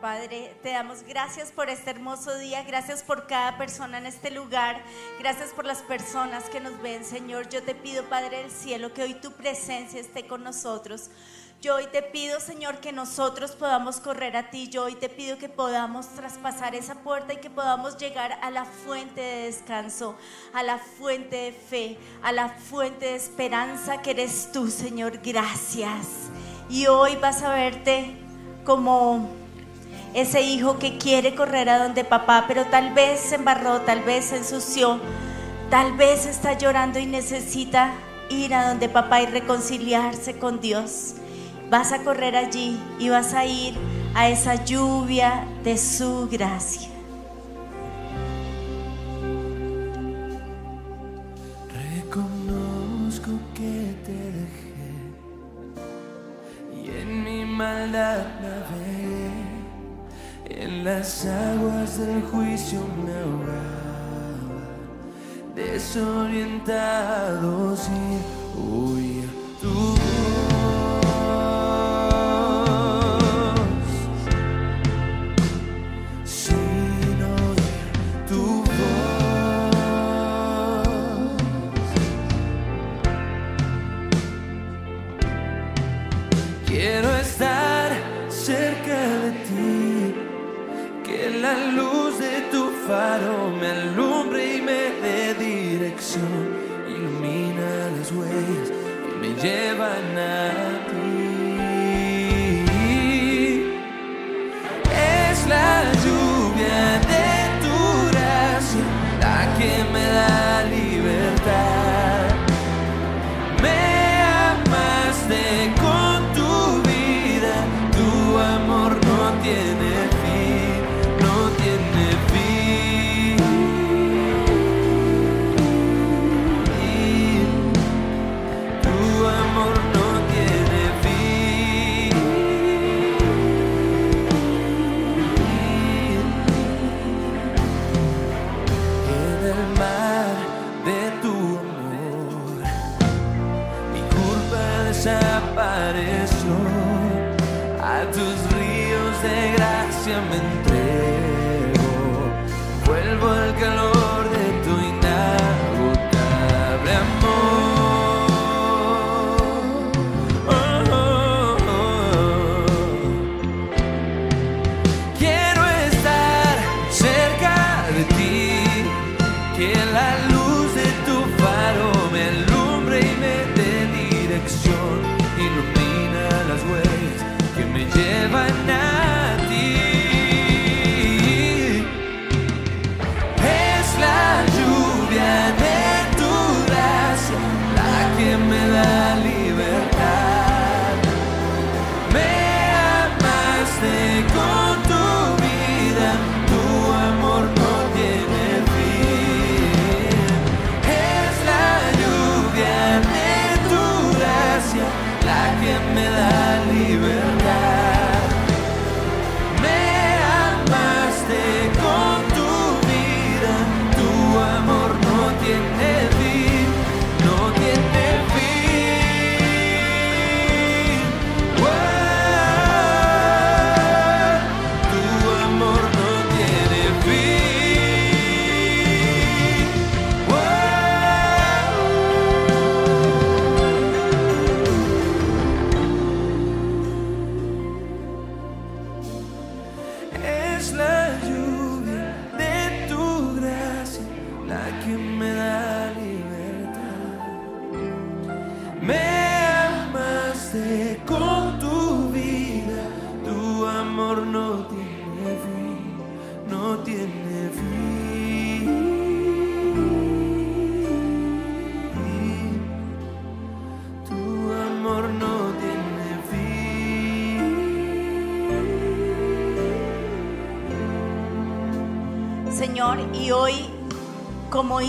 Padre, te damos gracias por este hermoso día, gracias por cada persona en este lugar, gracias por las personas que nos ven, Señor. Yo te pido, Padre del cielo, que hoy tu presencia esté con nosotros. Yo hoy te pido, Señor, que nosotros podamos correr a ti. Yo hoy te pido que podamos traspasar esa puerta y que podamos llegar a la fuente de descanso, a la fuente de fe, a la fuente de esperanza que eres tú, Señor. Gracias. Y hoy vas a verte como ese hijo que quiere correr a donde papá, pero tal vez se embarró, tal vez se ensució, tal vez está llorando y necesita ir a donde papá y reconciliarse con Dios vas a correr allí y vas a ir a esa lluvia de su gracia. Reconozco que te dejé y en mi maldad en las aguas del juicio me ahogaba, desorientado sin huir tu me alumbre y me dé dirección, ilumina las huellas que me llevan a como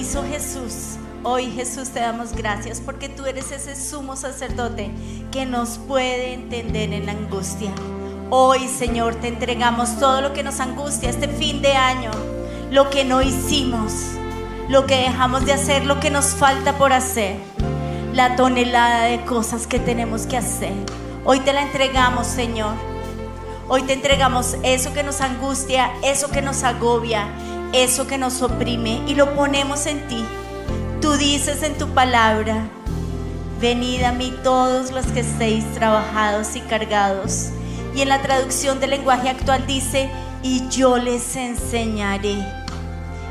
hizo Jesús. Hoy Jesús te damos gracias porque tú eres ese sumo sacerdote que nos puede entender en la angustia. Hoy Señor te entregamos todo lo que nos angustia este fin de año, lo que no hicimos, lo que dejamos de hacer, lo que nos falta por hacer, la tonelada de cosas que tenemos que hacer. Hoy te la entregamos Señor. Hoy te entregamos eso que nos angustia, eso que nos agobia, eso que nos oprime y lo ponemos en ti. Tú dices en tu palabra, venid a mí todos los que estéis trabajados y cargados. Y en la traducción del lenguaje actual dice, y yo les enseñaré.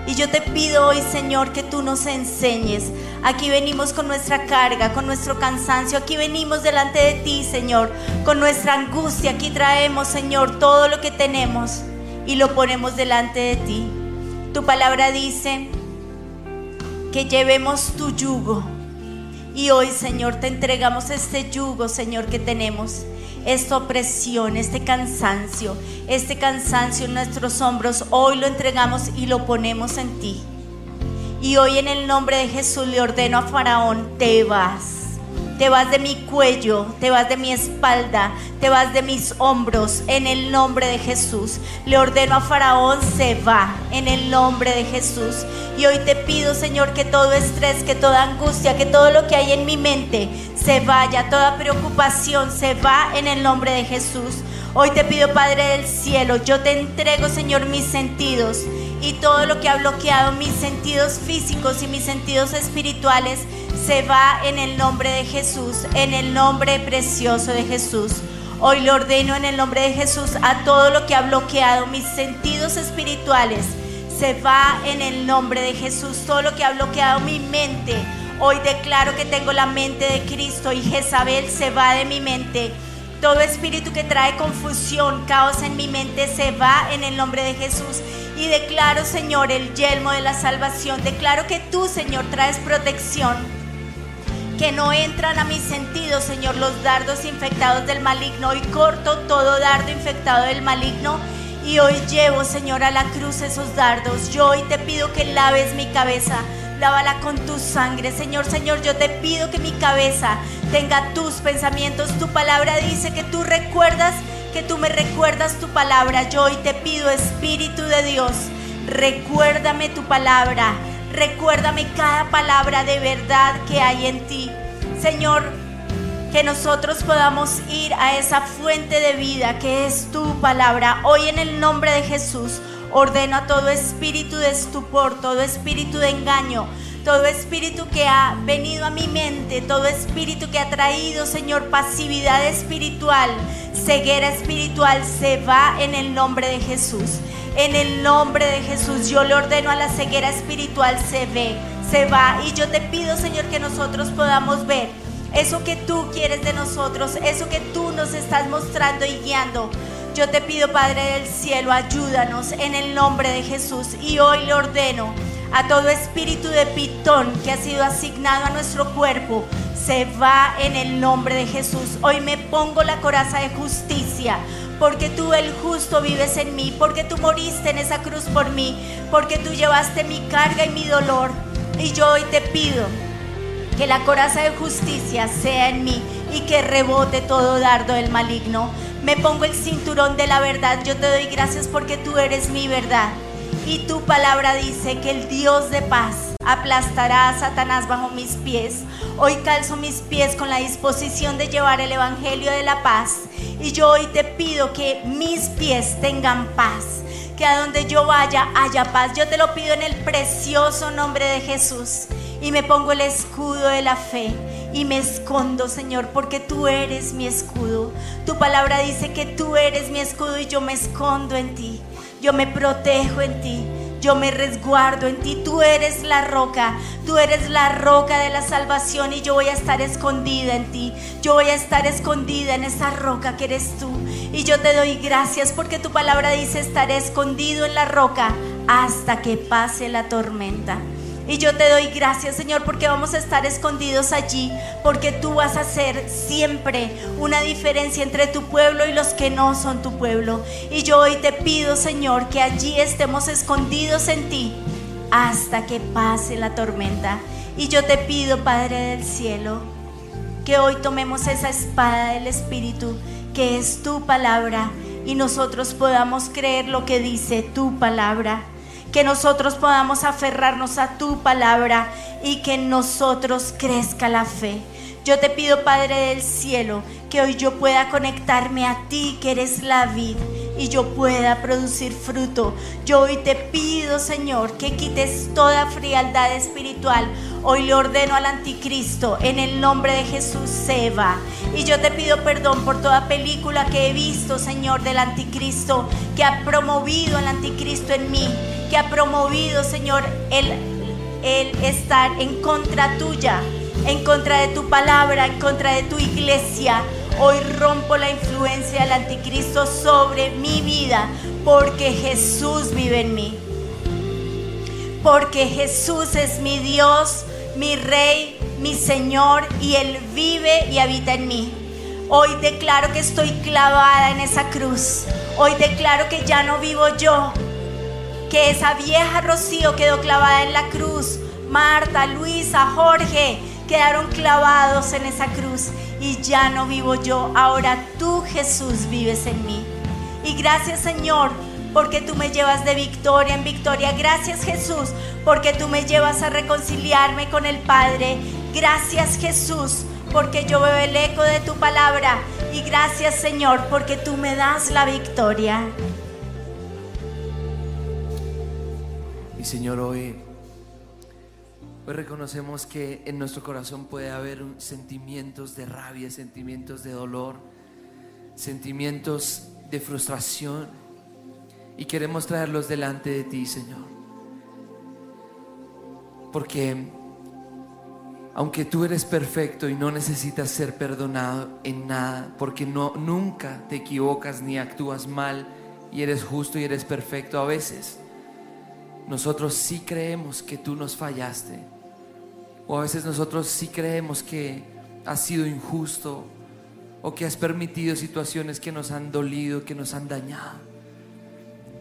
Y yo te pido hoy, Señor, que tú nos enseñes. Aquí venimos con nuestra carga, con nuestro cansancio. Aquí venimos delante de ti, Señor, con nuestra angustia. Aquí traemos, Señor, todo lo que tenemos y lo ponemos delante de ti. Tu palabra dice que llevemos tu yugo. Y hoy, Señor, te entregamos este yugo, Señor, que tenemos esta opresión, este cansancio, este cansancio en nuestros hombros, hoy lo entregamos y lo ponemos en ti. Y hoy en el nombre de Jesús le ordeno a Faraón, te vas. Te vas de mi cuello, te vas de mi espalda, te vas de mis hombros, en el nombre de Jesús. Le ordeno a Faraón, se va, en el nombre de Jesús. Y hoy te pido, Señor, que todo estrés, que toda angustia, que todo lo que hay en mi mente se vaya, toda preocupación se va en el nombre de Jesús. Hoy te pido, Padre del cielo, yo te entrego, Señor, mis sentidos y todo lo que ha bloqueado mis sentidos físicos y mis sentidos espirituales se va en el nombre de Jesús, en el nombre precioso de Jesús. Hoy le ordeno en el nombre de Jesús a todo lo que ha bloqueado mis sentidos espirituales. Se va en el nombre de Jesús. Todo lo que ha bloqueado mi mente. Hoy declaro que tengo la mente de Cristo y Jezabel se va de mi mente. Todo espíritu que trae confusión, caos en mi mente se va en el nombre de Jesús. Y declaro, Señor, el yelmo de la salvación. Declaro que tú, Señor, traes protección que no entran a mis sentidos, Señor, los dardos infectados del maligno. Hoy corto todo dardo infectado del maligno y hoy llevo, Señor, a la cruz esos dardos. Yo hoy te pido que laves mi cabeza. Lávala con tu sangre, Señor, Señor, yo te pido que mi cabeza tenga tus pensamientos. Tu palabra dice que tú recuerdas, que tú me recuerdas tu palabra. Yo hoy te pido, Espíritu de Dios, recuérdame tu palabra Recuérdame cada palabra de verdad que hay en ti. Señor, que nosotros podamos ir a esa fuente de vida que es tu palabra. Hoy en el nombre de Jesús ordeno a todo espíritu de estupor, todo espíritu de engaño, todo espíritu que ha venido a mi mente, todo espíritu que ha traído, Señor, pasividad espiritual, ceguera espiritual, se va en el nombre de Jesús. En el nombre de Jesús yo le ordeno a la ceguera espiritual, se ve, se va. Y yo te pido, Señor, que nosotros podamos ver eso que tú quieres de nosotros, eso que tú nos estás mostrando y guiando. Yo te pido, Padre del cielo, ayúdanos en el nombre de Jesús. Y hoy le ordeno a todo espíritu de pitón que ha sido asignado a nuestro cuerpo, se va en el nombre de Jesús. Hoy me pongo la coraza de justicia porque tú el justo vives en mí, porque tú moriste en esa cruz por mí, porque tú llevaste mi carga y mi dolor. Y yo hoy te pido que la coraza de justicia sea en mí y que rebote todo dardo del maligno. Me pongo el cinturón de la verdad. Yo te doy gracias porque tú eres mi verdad. Y tu palabra dice que el Dios de paz aplastará a Satanás bajo mis pies. Hoy calzo mis pies con la disposición de llevar el Evangelio de la paz. Y yo hoy te pido que mis pies tengan paz. Que a donde yo vaya haya paz. Yo te lo pido en el precioso nombre de Jesús. Y me pongo el escudo de la fe y me escondo, Señor, porque tú eres mi escudo. Tu palabra dice que tú eres mi escudo y yo me escondo en ti. Yo me protejo en ti. Yo me resguardo en ti. Tú eres la roca. Tú eres la roca de la salvación y yo voy a estar escondida en ti. Yo voy a estar escondida en esa roca que eres tú. Y yo te doy gracias porque tu palabra dice estaré escondido en la roca hasta que pase la tormenta. Y yo te doy gracias, Señor, porque vamos a estar escondidos allí, porque tú vas a hacer siempre una diferencia entre tu pueblo y los que no son tu pueblo. Y yo hoy te pido, Señor, que allí estemos escondidos en ti hasta que pase la tormenta. Y yo te pido, Padre del cielo, que hoy tomemos esa espada del Espíritu, que es tu palabra, y nosotros podamos creer lo que dice tu palabra que nosotros podamos aferrarnos a tu palabra y que en nosotros crezca la fe. Yo te pido, Padre del cielo, que hoy yo pueda conectarme a ti, que eres la vid, y yo pueda producir fruto. Yo hoy te pido, Señor, que quites toda frialdad espiritual. Hoy le ordeno al anticristo, en el nombre de Jesús, se va. Y yo te pido perdón por toda película que he visto, Señor, del anticristo, que ha promovido el anticristo en mí, que ha promovido, Señor, el, el estar en contra tuya en contra de tu palabra, en contra de tu iglesia. Hoy rompo la influencia del anticristo sobre mi vida porque Jesús vive en mí. Porque Jesús es mi Dios, mi Rey, mi Señor y Él vive y habita en mí. Hoy declaro que estoy clavada en esa cruz. Hoy declaro que ya no vivo yo. Que esa vieja Rocío quedó clavada en la cruz. Marta, Luisa, Jorge, quedaron clavados en esa cruz y ya no vivo yo, ahora tú Jesús vives en mí. Y gracias Señor porque tú me llevas de victoria en victoria. Gracias Jesús porque tú me llevas a reconciliarme con el Padre. Gracias Jesús porque yo veo el eco de tu palabra. Y gracias Señor porque tú me das la victoria. Y Señor, hoy Hoy reconocemos que en nuestro corazón puede haber sentimientos de rabia, sentimientos de dolor, sentimientos de frustración y queremos traerlos delante de ti, Señor. Porque aunque tú eres perfecto y no necesitas ser perdonado en nada, porque no nunca te equivocas ni actúas mal y eres justo y eres perfecto a veces, nosotros sí creemos que tú nos fallaste o a veces nosotros sí creemos que has sido injusto o que has permitido situaciones que nos han dolido, que nos han dañado.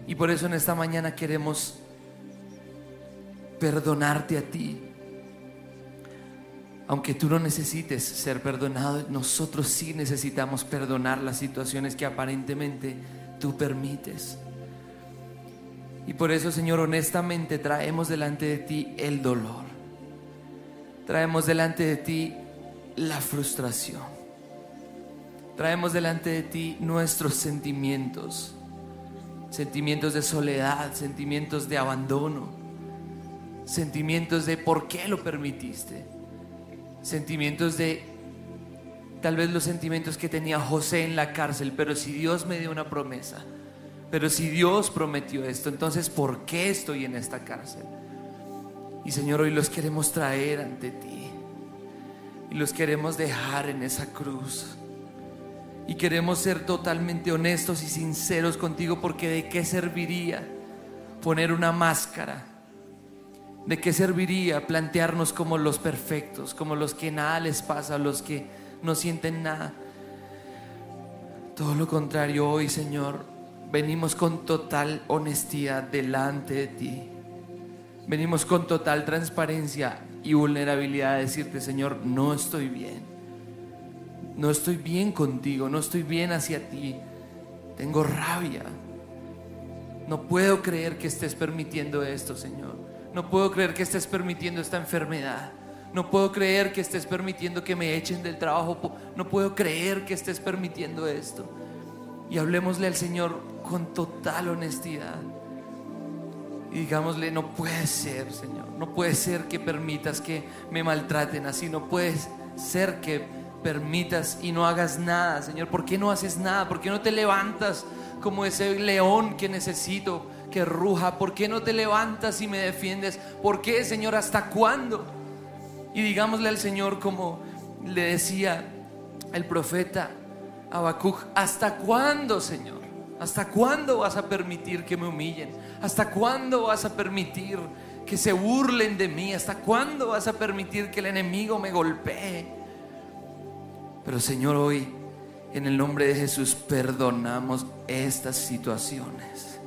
Y por eso en esta mañana queremos perdonarte a ti. Aunque tú no necesites ser perdonado, nosotros sí necesitamos perdonar las situaciones que aparentemente tú permites. Y por eso, Señor, honestamente traemos delante de ti el dolor traemos delante de ti la frustración. Traemos delante de ti nuestros sentimientos, sentimientos de soledad, sentimientos de abandono, sentimientos de por qué lo permitiste, sentimientos de tal vez los sentimientos que tenía José en la cárcel, pero si Dios me dio una promesa, pero si Dios prometió esto, entonces ¿por qué estoy en esta cárcel? Y Señor, hoy los queremos traer ante ti. Y los queremos dejar en esa cruz. Y queremos ser totalmente honestos y sinceros contigo porque de qué serviría poner una máscara. ¿De qué serviría plantearnos como los perfectos, como los que nada les pasa, los que no sienten nada? Todo lo contrario, hoy Señor, venimos con total honestidad delante de ti Venimos con total transparencia y vulnerabilidad a decirte, Señor, no estoy bien. No estoy bien contigo, no estoy bien hacia ti. Tengo rabia. No puedo creer que estés permitiendo esto, Señor. No puedo creer que estés permitiendo esta enfermedad. No puedo creer que estés permitiendo que me echen del trabajo. No puedo creer que estés permitiendo esto. Y hablemosle al Señor con total honestidad y digámosle, no puede ser, Señor, no puede ser que permitas que me maltraten así, no puede ser que permitas y no hagas nada, Señor. ¿Por qué no haces nada? ¿Por qué no te levantas como ese león que necesito que ruja? ¿Por qué no te levantas y me defiendes? ¿Por qué, Señor? ¿Hasta cuándo? Y digámosle al Señor como le decía el profeta Habacuc, ¿hasta cuándo, Señor? ¿Hasta cuándo vas a permitir que me humillen? ¿Hasta cuándo vas a permitir que se burlen de mí? ¿Hasta cuándo vas a permitir que el enemigo me golpee? Pero Señor, hoy, en el nombre de Jesús, perdonamos estas situaciones.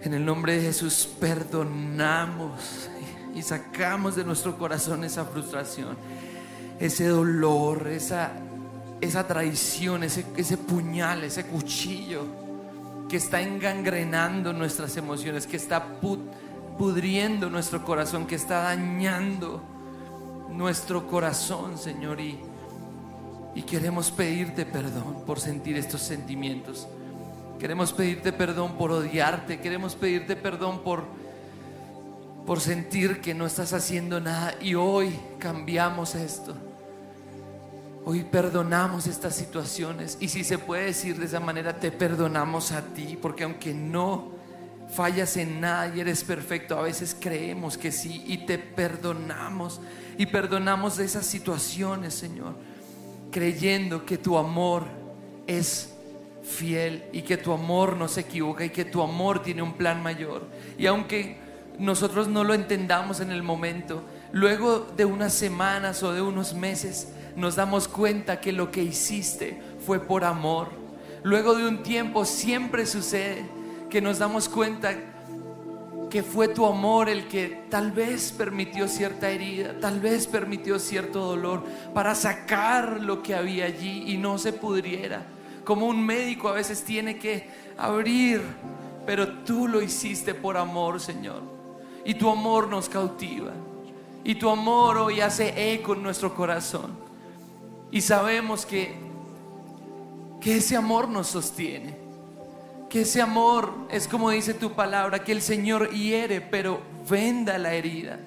En el nombre de Jesús, perdonamos y sacamos de nuestro corazón esa frustración, ese dolor, esa, esa traición, ese, ese puñal, ese cuchillo que está engangrenando nuestras emociones, que está pudriendo nuestro corazón, que está dañando nuestro corazón, Señor, y, y queremos pedirte perdón por sentir estos sentimientos. Queremos pedirte perdón por odiarte, queremos pedirte perdón por, por sentir que no estás haciendo nada y hoy cambiamos esto. Hoy perdonamos estas situaciones y si se puede decir de esa manera, te perdonamos a ti, porque aunque no fallas en nada y eres perfecto, a veces creemos que sí y te perdonamos y perdonamos de esas situaciones, Señor, creyendo que tu amor es fiel y que tu amor no se equivoca y que tu amor tiene un plan mayor. Y aunque nosotros no lo entendamos en el momento, luego de unas semanas o de unos meses, nos damos cuenta que lo que hiciste fue por amor. Luego de un tiempo siempre sucede que nos damos cuenta que fue tu amor el que tal vez permitió cierta herida, tal vez permitió cierto dolor para sacar lo que había allí y no se pudriera. Como un médico a veces tiene que abrir, pero tú lo hiciste por amor, Señor. Y tu amor nos cautiva. Y tu amor hoy hace eco en nuestro corazón. Y sabemos que, que ese amor nos sostiene. Que ese amor es como dice tu palabra, que el Señor hiere, pero venda la herida.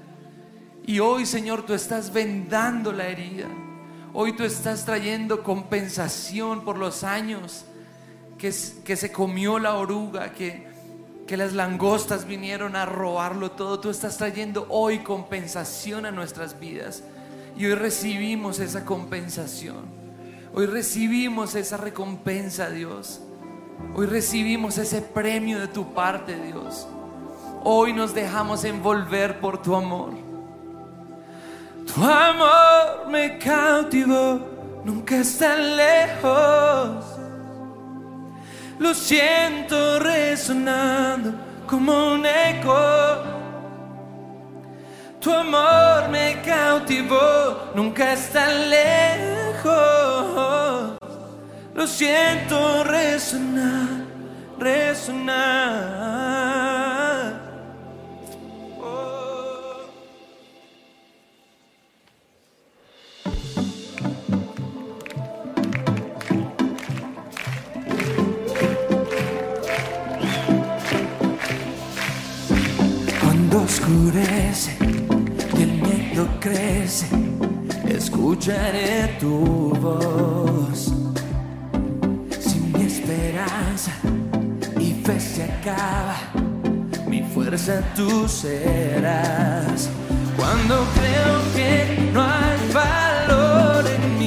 Y hoy, Señor, tú estás vendando la herida. Hoy tú estás trayendo compensación por los años que, que se comió la oruga, que, que las langostas vinieron a robarlo todo. Tú estás trayendo hoy compensación a nuestras vidas. Y hoy recibimos esa compensación. Hoy recibimos esa recompensa, Dios. Hoy recibimos ese premio de tu parte, Dios. Hoy nos dejamos envolver por tu amor. Tu amor me cautivó, nunca está lejos. Lo siento resonando como un eco tu amor me cautivó, nunca está lejos. Lo siento resonar, resonar. Cuando oscurece crece, escucharé tu voz. Si mi esperanza y fe se acaba, mi fuerza tú serás. Cuando creo que no hay valor en mí,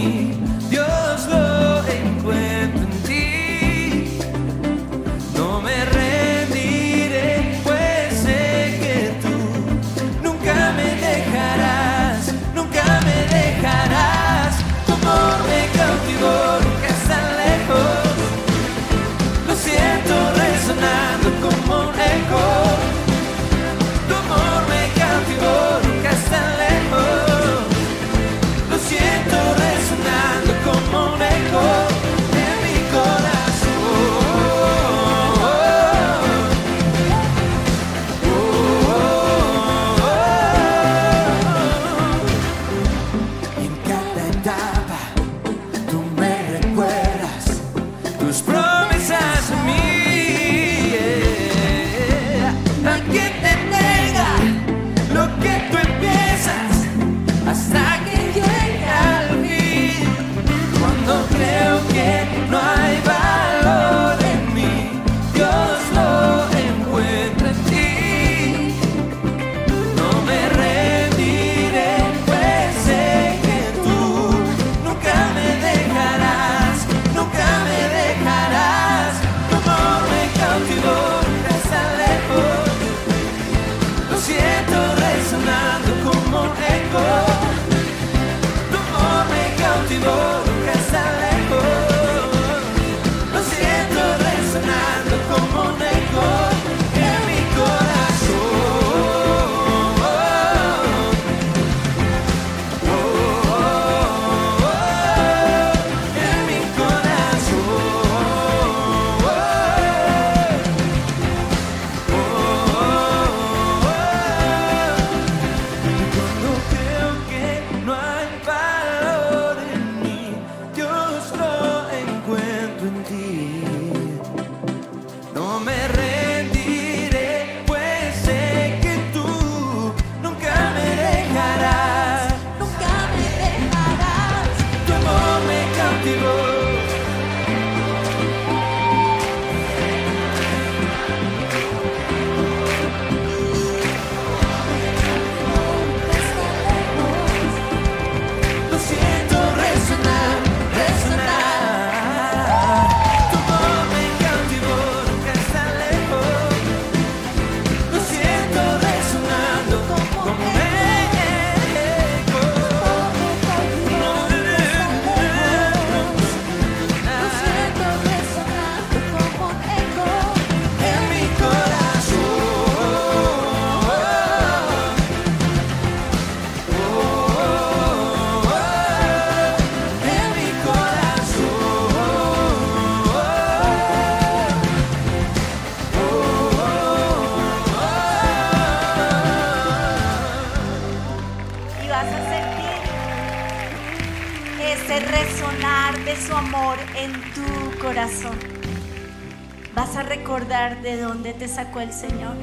de dónde te sacó el Señor.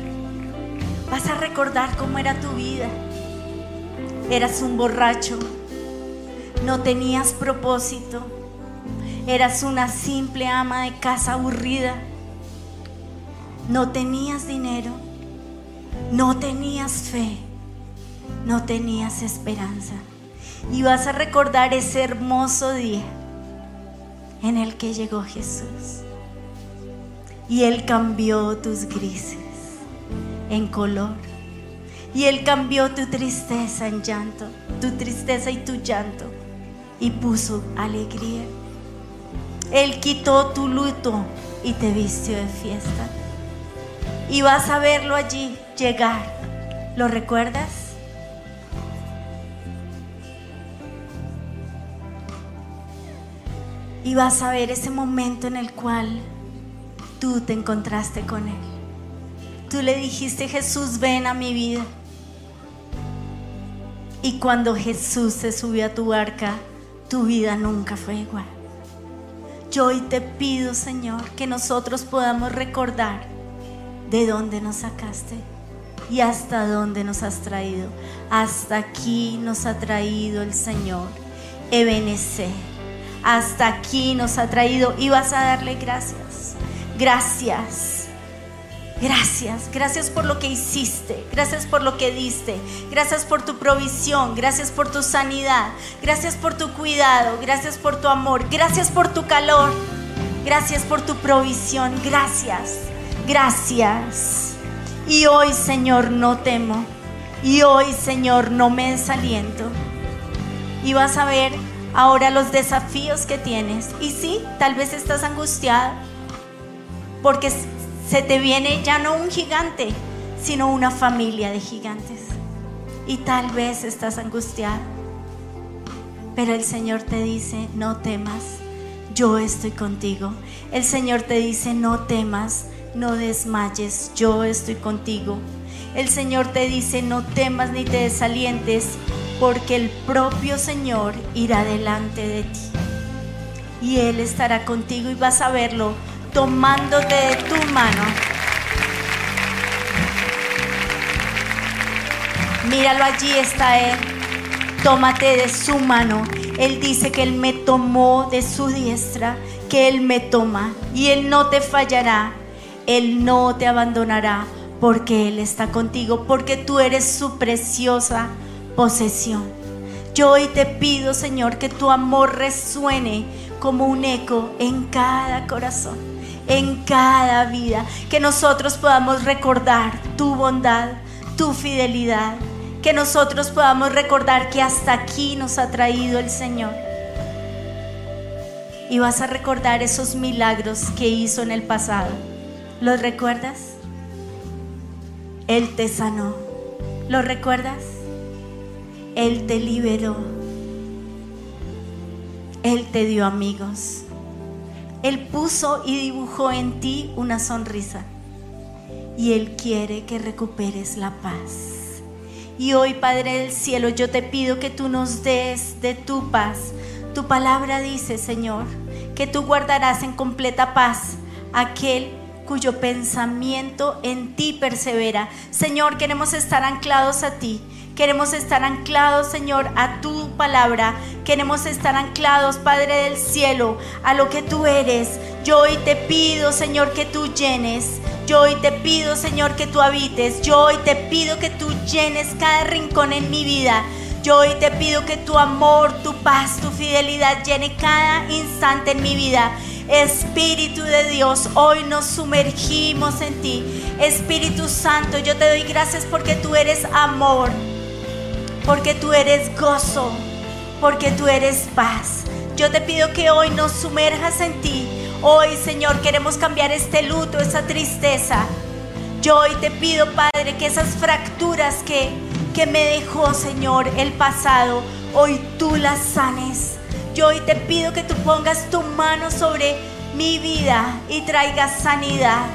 Vas a recordar cómo era tu vida. Eras un borracho. No tenías propósito. Eras una simple ama de casa aburrida. No tenías dinero. No tenías fe. No tenías esperanza. Y vas a recordar ese hermoso día en el que llegó Jesús. Y Él cambió tus grises en color. Y Él cambió tu tristeza en llanto, tu tristeza y tu llanto. Y puso alegría. Él quitó tu luto y te vistió de fiesta. Y vas a verlo allí llegar. ¿Lo recuerdas? Y vas a ver ese momento en el cual tú te encontraste con Él. Tú le dijiste, Jesús, ven a mi vida. Y cuando Jesús se subió a tu barca, tu vida nunca fue igual. Yo hoy te pido, Señor, que nosotros podamos recordar de dónde nos sacaste y hasta dónde nos has traído. Hasta aquí nos ha traído el Señor. Ebenecer hasta aquí nos ha traído y vas a darle gracias. Gracias. Gracias, gracias por lo que hiciste, gracias por lo que diste, gracias por tu provisión, gracias por tu sanidad, gracias por tu cuidado, gracias por tu amor, gracias por tu calor, gracias por tu provisión, gracias, gracias. Y hoy, Señor, no temo, y hoy, Señor, no me desaliento. Y vas a ver ahora los desafíos que tienes. Y sí, tal vez estás angustiada porque se te viene ya no un gigante, sino una familia de gigantes. Y tal vez estás angustiada. Pero el Señor te dice, no temas, yo estoy contigo. El Señor te dice, no temas, no desmayes, yo estoy contigo. El Señor te dice, no temas ni te desalientes, porque el propio Señor irá delante de ti. Y Él estará contigo y vas a verlo tomándote de tu mano. Míralo allí está Él. Tómate de su mano. Él dice que Él me tomó de su diestra, que Él me toma y Él no te fallará. Él no te abandonará porque Él está contigo, porque tú eres su preciosa posesión. Yo hoy te pido, Señor, que tu amor resuene como un eco en cada corazón, en cada vida, que nosotros podamos recordar tu bondad, tu fidelidad, que nosotros podamos recordar que hasta aquí nos ha traído el Señor. Y vas a recordar esos milagros que hizo en el pasado. ¿Los recuerdas? Él te sanó. ¿Los recuerdas? Él te liberó. Él te dio amigos. Él puso y dibujó en ti una sonrisa. Y Él quiere que recuperes la paz. Y hoy, Padre del Cielo, yo te pido que tú nos des de tu paz. Tu palabra dice, Señor, que tú guardarás en completa paz aquel cuyo pensamiento en ti persevera. Señor, queremos estar anclados a ti. Queremos estar anclados, Señor, a tu palabra. Queremos estar anclados, Padre del cielo, a lo que tú eres. Yo hoy te pido, Señor, que tú llenes. Yo hoy te pido, Señor, que tú habites. Yo hoy te pido que tú llenes cada rincón en mi vida. Yo hoy te pido que tu amor, tu paz, tu fidelidad llene cada instante en mi vida. Espíritu de Dios, hoy nos sumergimos en ti. Espíritu Santo, yo te doy gracias porque tú eres amor porque tú eres gozo, porque tú eres paz. Yo te pido que hoy nos sumerjas en ti. Hoy, Señor, queremos cambiar este luto, esa tristeza. Yo hoy te pido, Padre, que esas fracturas que, que me dejó, Señor, el pasado, hoy tú las sanes. Yo hoy te pido que tú pongas tu mano sobre mi vida y traigas sanidad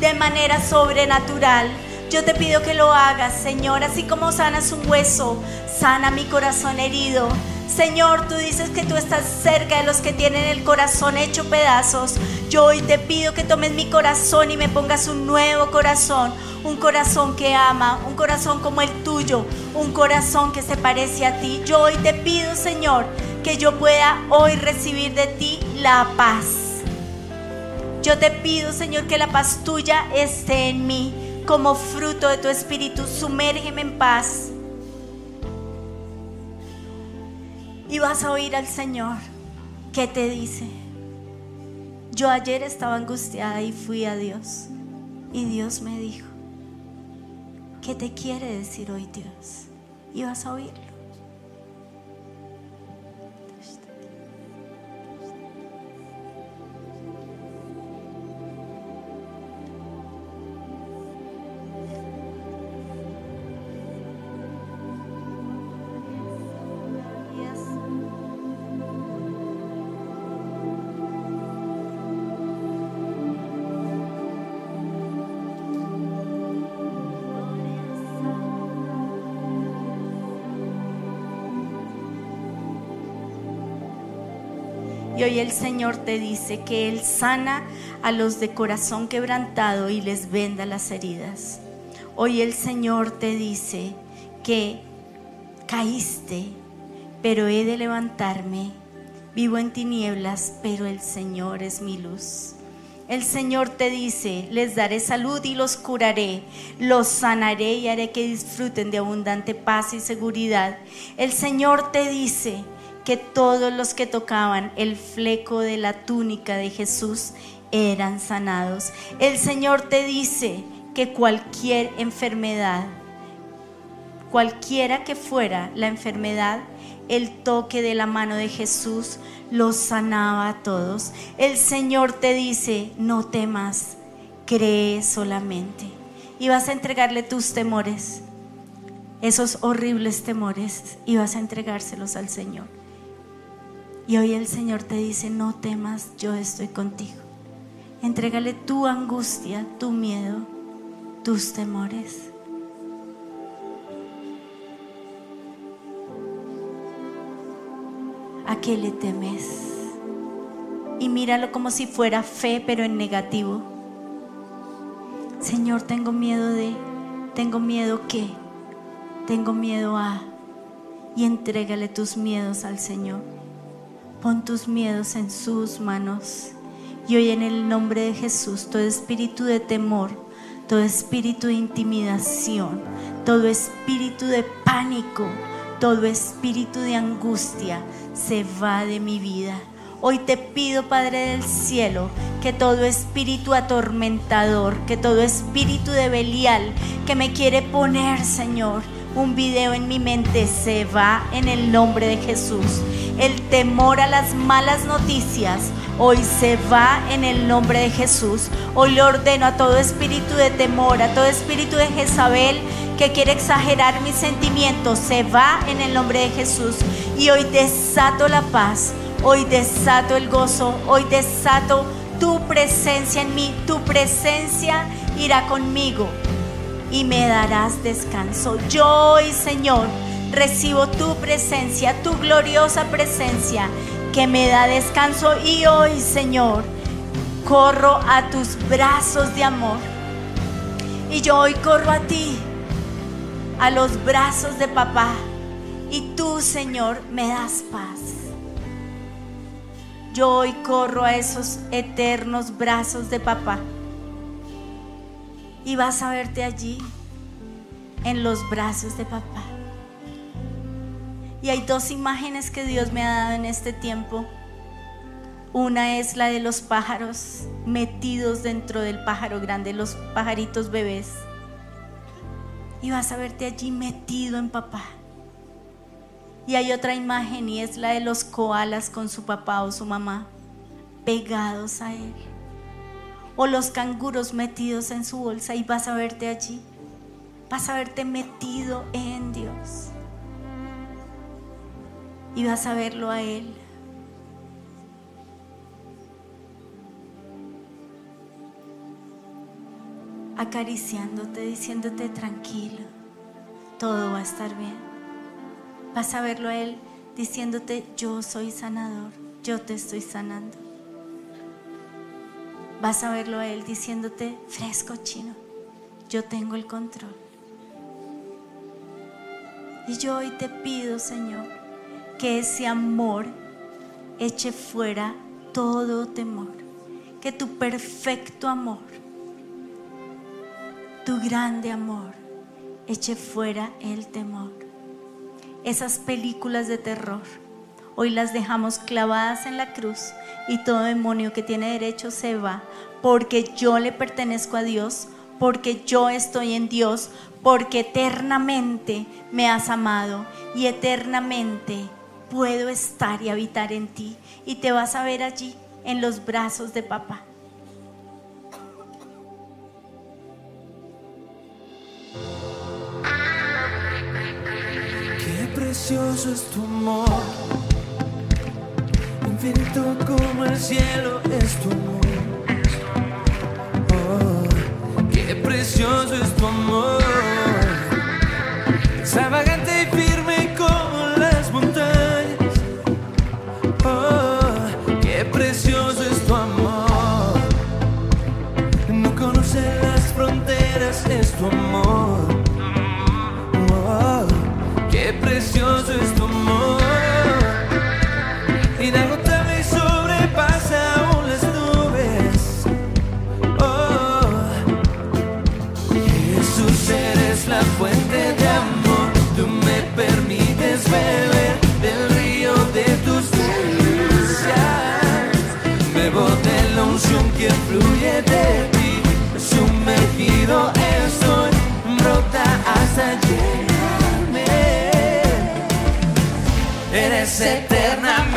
de manera sobrenatural. Yo te pido que lo hagas, Señor, así como sanas un hueso, sana mi corazón herido, Señor, tú dices que tú estás cerca de los que tienen el corazón hecho pedazos. Yo hoy te pido que tomes mi corazón y me pongas un nuevo corazón, un corazón que ama, un corazón como el tuyo, un corazón que se parece a ti. Yo hoy te pido, Señor, que yo pueda hoy recibir de ti la paz. Yo te pido, Señor, que la paz tuya esté en mí como fruto de tu espíritu. Sumérgeme en paz. Y vas a oír al Señor que te dice. Yo ayer estaba angustiada y fui a Dios. Y Dios me dijo, ¿qué te quiere decir hoy Dios? Y vas a oírlo. Hoy el Señor te dice que Él sana a los de corazón quebrantado y les venda las heridas. Hoy el Señor te dice que caíste, pero he de levantarme. Vivo en tinieblas, pero el Señor es mi luz. El Señor te dice, les daré salud y los curaré, los sanaré y haré que disfruten de abundante paz y seguridad. El Señor te dice, que todos los que tocaban el fleco de la túnica de Jesús eran sanados. El Señor te dice que cualquier enfermedad, cualquiera que fuera la enfermedad, el toque de la mano de Jesús los sanaba a todos. El Señor te dice, no temas, cree solamente. Y vas a entregarle tus temores, esos horribles temores, y vas a entregárselos al Señor. Y hoy el Señor te dice, no temas, yo estoy contigo. Entrégale tu angustia, tu miedo, tus temores. ¿A qué le temes? Y míralo como si fuera fe, pero en negativo. Señor, tengo miedo de, tengo miedo que, tengo miedo a. Y entrégale tus miedos al Señor. Pon tus miedos en sus manos. Y hoy en el nombre de Jesús, todo espíritu de temor, todo espíritu de intimidación, todo espíritu de pánico, todo espíritu de angustia se va de mi vida. Hoy te pido, Padre del Cielo, que todo espíritu atormentador, que todo espíritu de Belial que me quiere poner, Señor, un video en mi mente se va en el nombre de Jesús el temor a las malas noticias hoy se va en el nombre de Jesús. Hoy le ordeno a todo espíritu de temor, a todo espíritu de Jezabel que quiere exagerar mis sentimientos, se va en el nombre de Jesús. Y hoy desato la paz, hoy desato el gozo, hoy desato tu presencia en mí, tu presencia irá conmigo y me darás descanso. Yo hoy, Señor, recibo tu presencia, tu gloriosa presencia que me da descanso y hoy, Señor, corro a tus brazos de amor. Y yo hoy corro a ti, a los brazos de papá. Y tú, Señor, me das paz. Yo hoy corro a esos eternos brazos de papá. Y vas a verte allí, en los brazos de papá. Y hay dos imágenes que Dios me ha dado en este tiempo. Una es la de los pájaros metidos dentro del pájaro grande, los pajaritos bebés. Y vas a verte allí metido en papá. Y hay otra imagen y es la de los koalas con su papá o su mamá pegados a él. O los canguros metidos en su bolsa y vas a verte allí. Vas a verte metido en Dios y vas a verlo a Él. acariciándote, diciéndote tranquilo, todo va a estar bien. Vas a verlo a Él diciéndote, yo soy sanador, yo te estoy sanando. Vas a verlo a Él diciéndote, fresco chino, yo tengo el control. Y yo hoy te pido, Señor, que ese amor eche fuera todo temor, que tu perfecto amor, tu grande amor, eche fuera el temor. Esas películas de terror, hoy las dejamos clavadas en la cruz y todo demonio que tiene derecho se va, porque yo le pertenezco a Dios, porque yo estoy en Dios, porque eternamente me has amado y eternamente puedo estar y habitar en ti y te vas a ver allí en los brazos de papá. Qué precioso es tu amor, infinito como el cielo es tu amor. Oh, qué precioso es tu amor. someone eterna.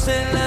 say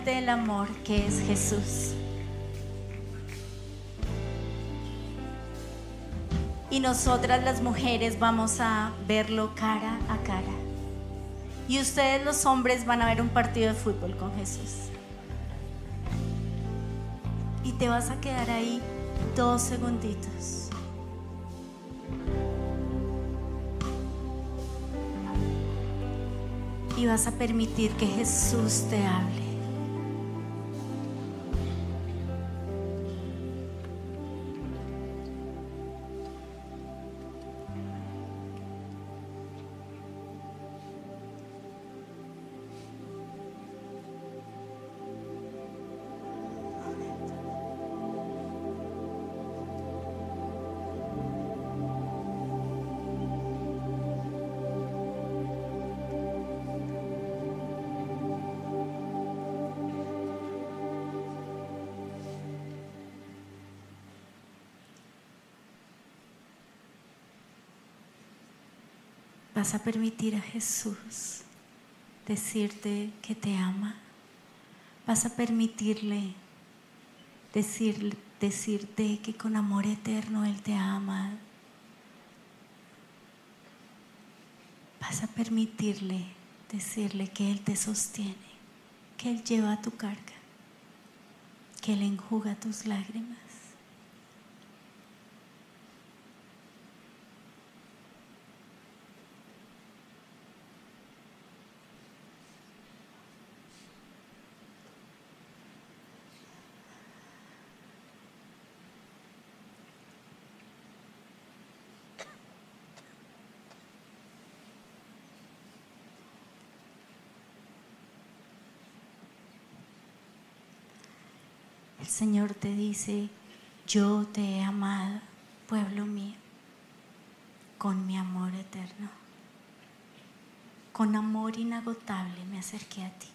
del amor que es Jesús. Y nosotras las mujeres vamos a verlo cara a cara. Y ustedes los hombres van a ver un partido de fútbol con Jesús. Y te vas a quedar ahí dos segunditos. Y vas a permitir que Jesús te hable. Vas a permitir a Jesús decirte que te ama. Vas a permitirle decir, decirte que con amor eterno Él te ama. Vas a permitirle decirle que Él te sostiene, que Él lleva tu carga, que Él enjuga tus lágrimas. El Señor te dice, yo te he amado, pueblo mío, con mi amor eterno. Con amor inagotable me acerqué a ti.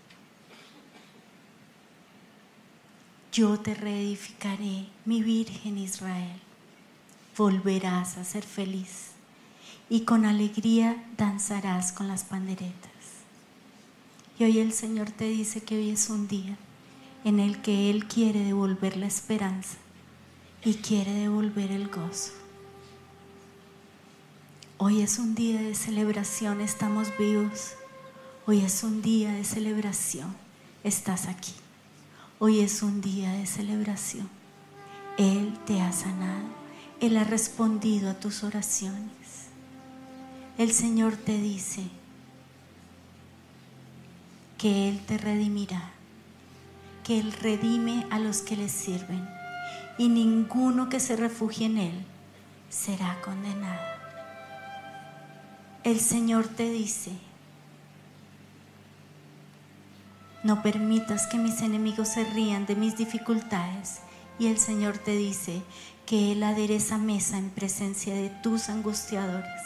Yo te reedificaré, mi Virgen Israel. Volverás a ser feliz y con alegría danzarás con las panderetas. Y hoy el Señor te dice que hoy es un día en el que Él quiere devolver la esperanza y quiere devolver el gozo. Hoy es un día de celebración, estamos vivos. Hoy es un día de celebración, estás aquí. Hoy es un día de celebración. Él te ha sanado, Él ha respondido a tus oraciones. El Señor te dice que Él te redimirá que Él redime a los que le sirven y ninguno que se refugie en Él será condenado. El Señor te dice, no permitas que mis enemigos se rían de mis dificultades. Y el Señor te dice que Él adereza mesa en presencia de tus angustiadores.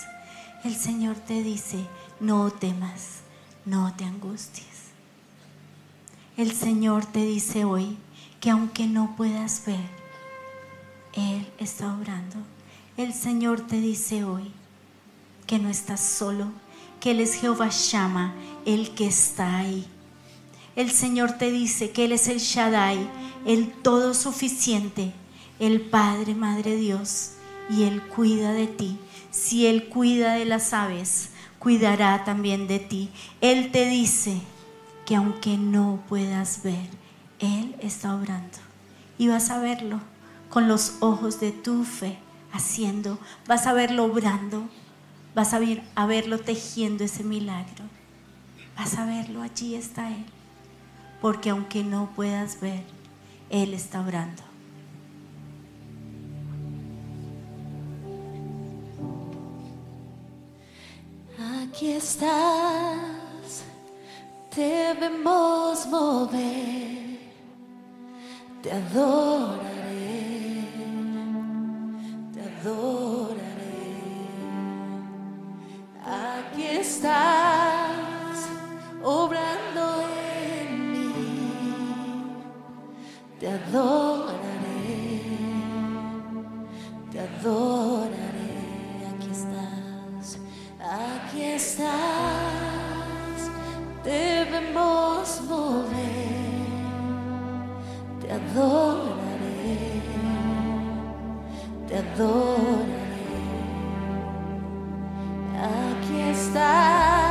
El Señor te dice, no temas, no te angusties. El Señor te dice hoy que aunque no puedas ver, Él está obrando. El Señor te dice hoy que no estás solo, que Él es Jehová Shama, el que está ahí. El Señor te dice que Él es el Shaddai, el todo suficiente, el Padre, Madre Dios, y Él cuida de ti. Si Él cuida de las aves, cuidará también de ti. Él te dice, que aunque no puedas ver, Él está obrando. Y vas a verlo con los ojos de tu fe haciendo, vas a verlo obrando, vas a, ver, a verlo tejiendo ese milagro. Vas a verlo, allí está Él. Porque aunque no puedas ver, Él está obrando. Aquí está debemos mover, te adoraré, te adoraré. Aquí estás obrando en mí, te adoraré, te adoraré. Aquí estás, aquí estás debemos mover, Te adoraré, te adoraré. Aquí estás.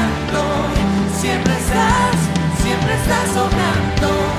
todo.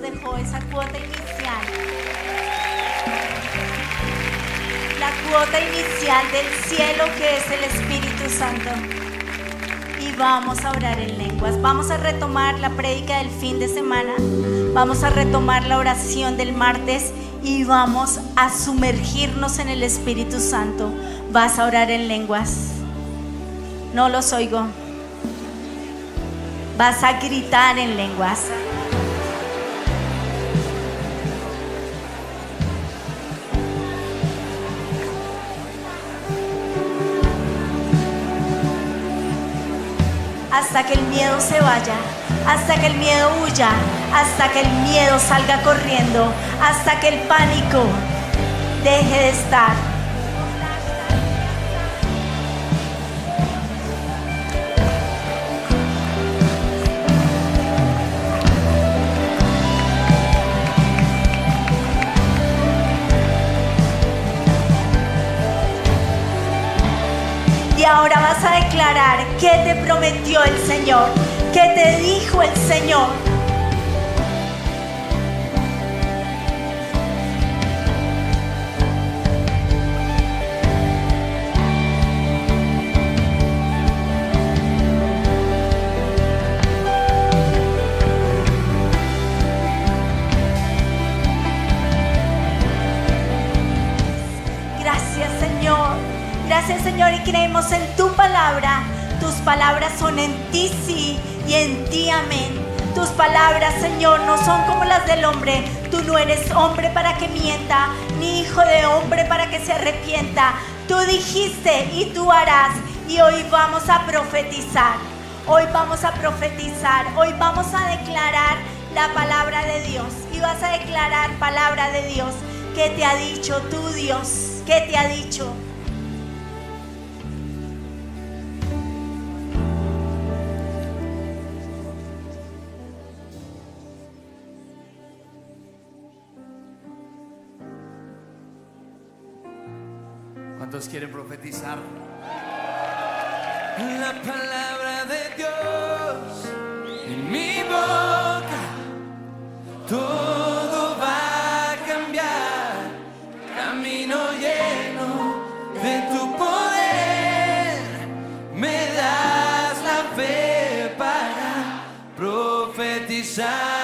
Dejó esa cuota inicial. La cuota inicial del cielo que es el Espíritu Santo. Y vamos a orar en lenguas. Vamos a retomar la prédica del fin de semana. Vamos a retomar la oración del martes y vamos a sumergirnos en el Espíritu Santo. Vas a orar en lenguas. No los oigo. Vas a gritar en lenguas. Hasta que el miedo se vaya, hasta que el miedo huya, hasta que el miedo salga corriendo, hasta que el pánico deje de estar. Vas a declarar qué te prometió el Señor, qué te dijo el Señor. Palabras son en ti sí y en ti amén. Tus palabras, Señor, no son como las del hombre. Tú no eres hombre para que mienta, ni hijo de hombre para que se arrepienta. Tú dijiste y tú harás. Y hoy vamos a profetizar. Hoy vamos a profetizar. Hoy vamos a declarar la palabra de Dios. Y vas a declarar palabra de Dios. ¿Qué te ha dicho tu Dios? ¿Qué te ha dicho? La palabra de Dios en mi boca, todo va a cambiar. Camino lleno de tu poder, me das la fe para profetizar.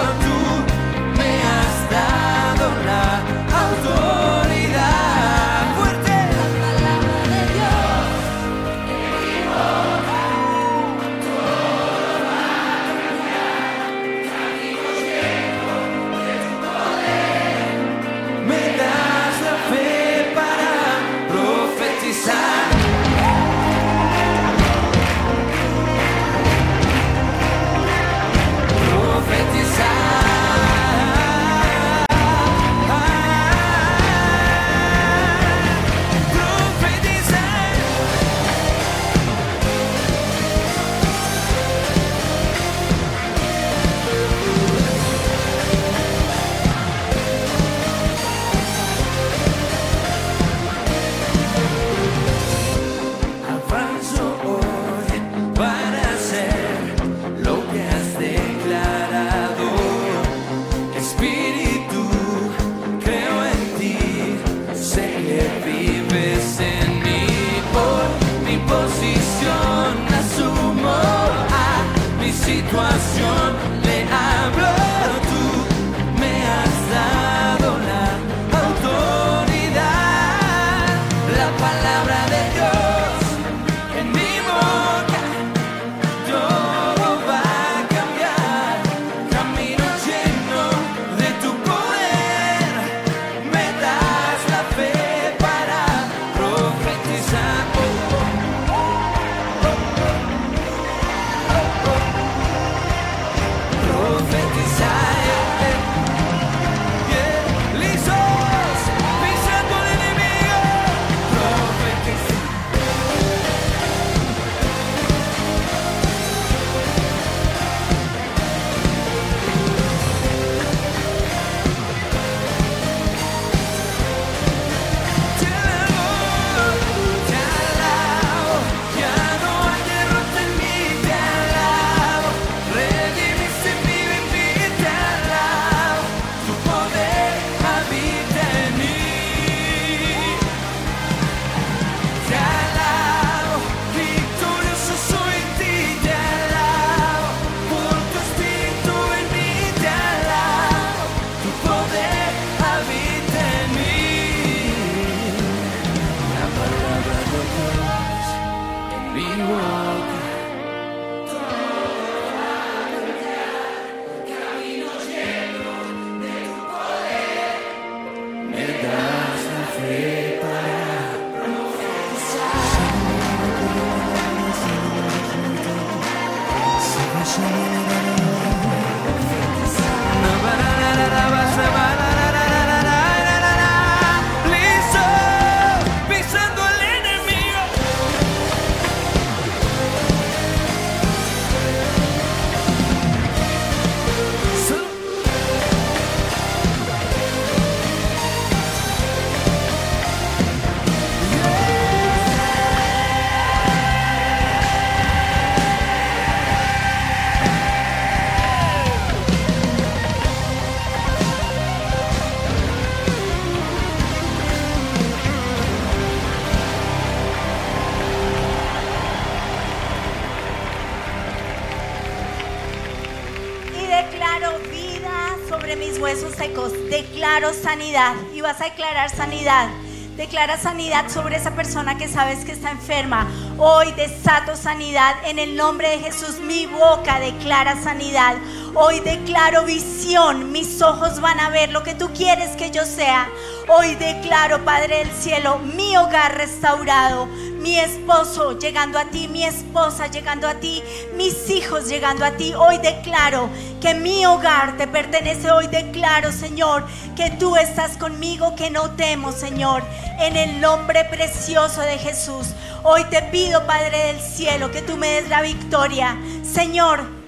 Declaro sanidad. Y vas a declarar sanidad. Declara sanidad sobre esa persona que sabes que está enferma. Hoy desato sanidad en el nombre de Jesús. Mi boca declara sanidad. Hoy declaro visión. Mis ojos van a ver lo que tú quieres que yo sea. Hoy declaro, Padre del cielo, mi hogar restaurado. Mi esposo llegando a ti, mi esposa llegando a ti, mis hijos llegando a ti. Hoy declaro que mi hogar te pertenece. Hoy declaro, Señor, que tú estás conmigo, que no temo, Señor. En el nombre precioso de Jesús. Hoy te pido, Padre del cielo, que tú me des la victoria. Señor,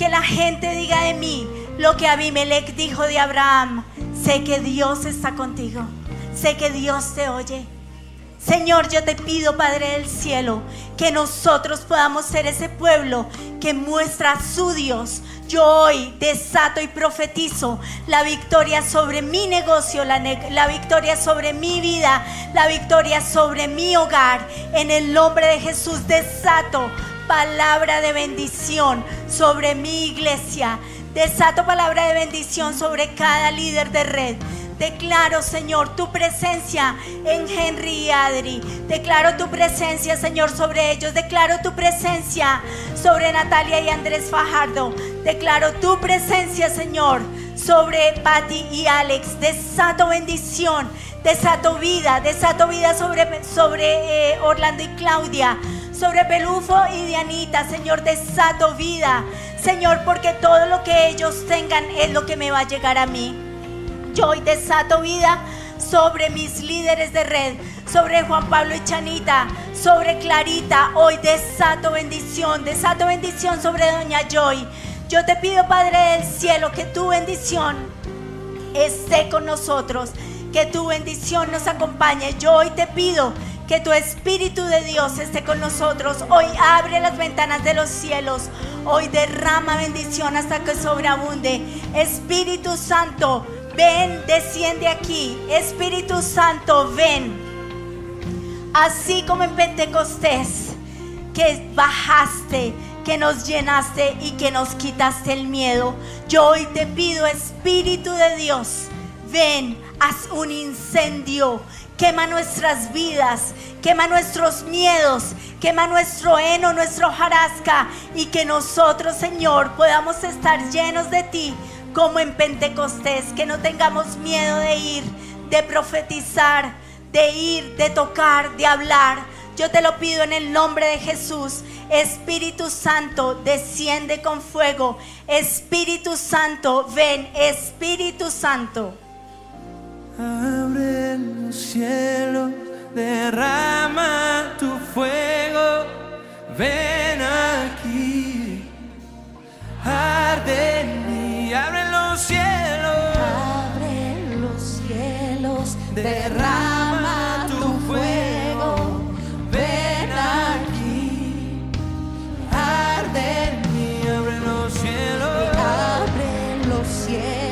que la gente diga de mí lo que Abimelech dijo de Abraham. Sé que Dios está contigo. Sé que Dios te oye. Señor, yo te pido, Padre del cielo, que nosotros podamos ser ese pueblo que muestra a su Dios. Yo hoy desato y profetizo la victoria sobre mi negocio, la, la victoria sobre mi vida, la victoria sobre mi hogar. En el nombre de Jesús desato palabra de bendición sobre mi iglesia. Desato palabra de bendición sobre cada líder de red. Declaro, Señor, tu presencia en Henry y Adri. Declaro tu presencia, Señor, sobre ellos. Declaro tu presencia sobre Natalia y Andrés Fajardo. Declaro tu presencia, Señor, sobre Patty y Alex. Desato bendición, desato vida, desato vida sobre, sobre eh, Orlando y Claudia sobre Pelufo y Dianita, Señor, desato vida, Señor, porque todo lo que ellos tengan es lo que me va a llegar a mí. Yo hoy desato vida sobre mis líderes de red, sobre Juan Pablo y Chanita, sobre Clarita. Hoy desato bendición, desato bendición sobre Doña Joy. Yo te pido, Padre del cielo, que tu bendición esté con nosotros, que tu bendición nos acompañe. Yo hoy te pido que tu Espíritu de Dios esté con nosotros. Hoy abre las ventanas de los cielos. Hoy derrama bendición hasta que sobreabunde. Espíritu Santo, ven, desciende aquí. Espíritu Santo, ven. Así como en Pentecostés, que bajaste, que nos llenaste y que nos quitaste el miedo. Yo hoy te pido, Espíritu de Dios, ven, haz un incendio, quema nuestras vidas, quema nuestros miedos, quema nuestro heno, nuestro jarasca y que nosotros, Señor, podamos estar llenos de ti como en Pentecostés, que no tengamos miedo de ir, de profetizar, de ir, de tocar, de hablar. Yo te lo pido en el nombre de Jesús. Espíritu Santo, desciende con fuego. Espíritu Santo, ven. Espíritu Santo. Abre los cielos, derrama tu fuego, ven aquí, arde en mí, abre los cielos, Abre los cielos, derrama tu fuego, ven aquí, arde en mí, abre los cielos, abre los cielos,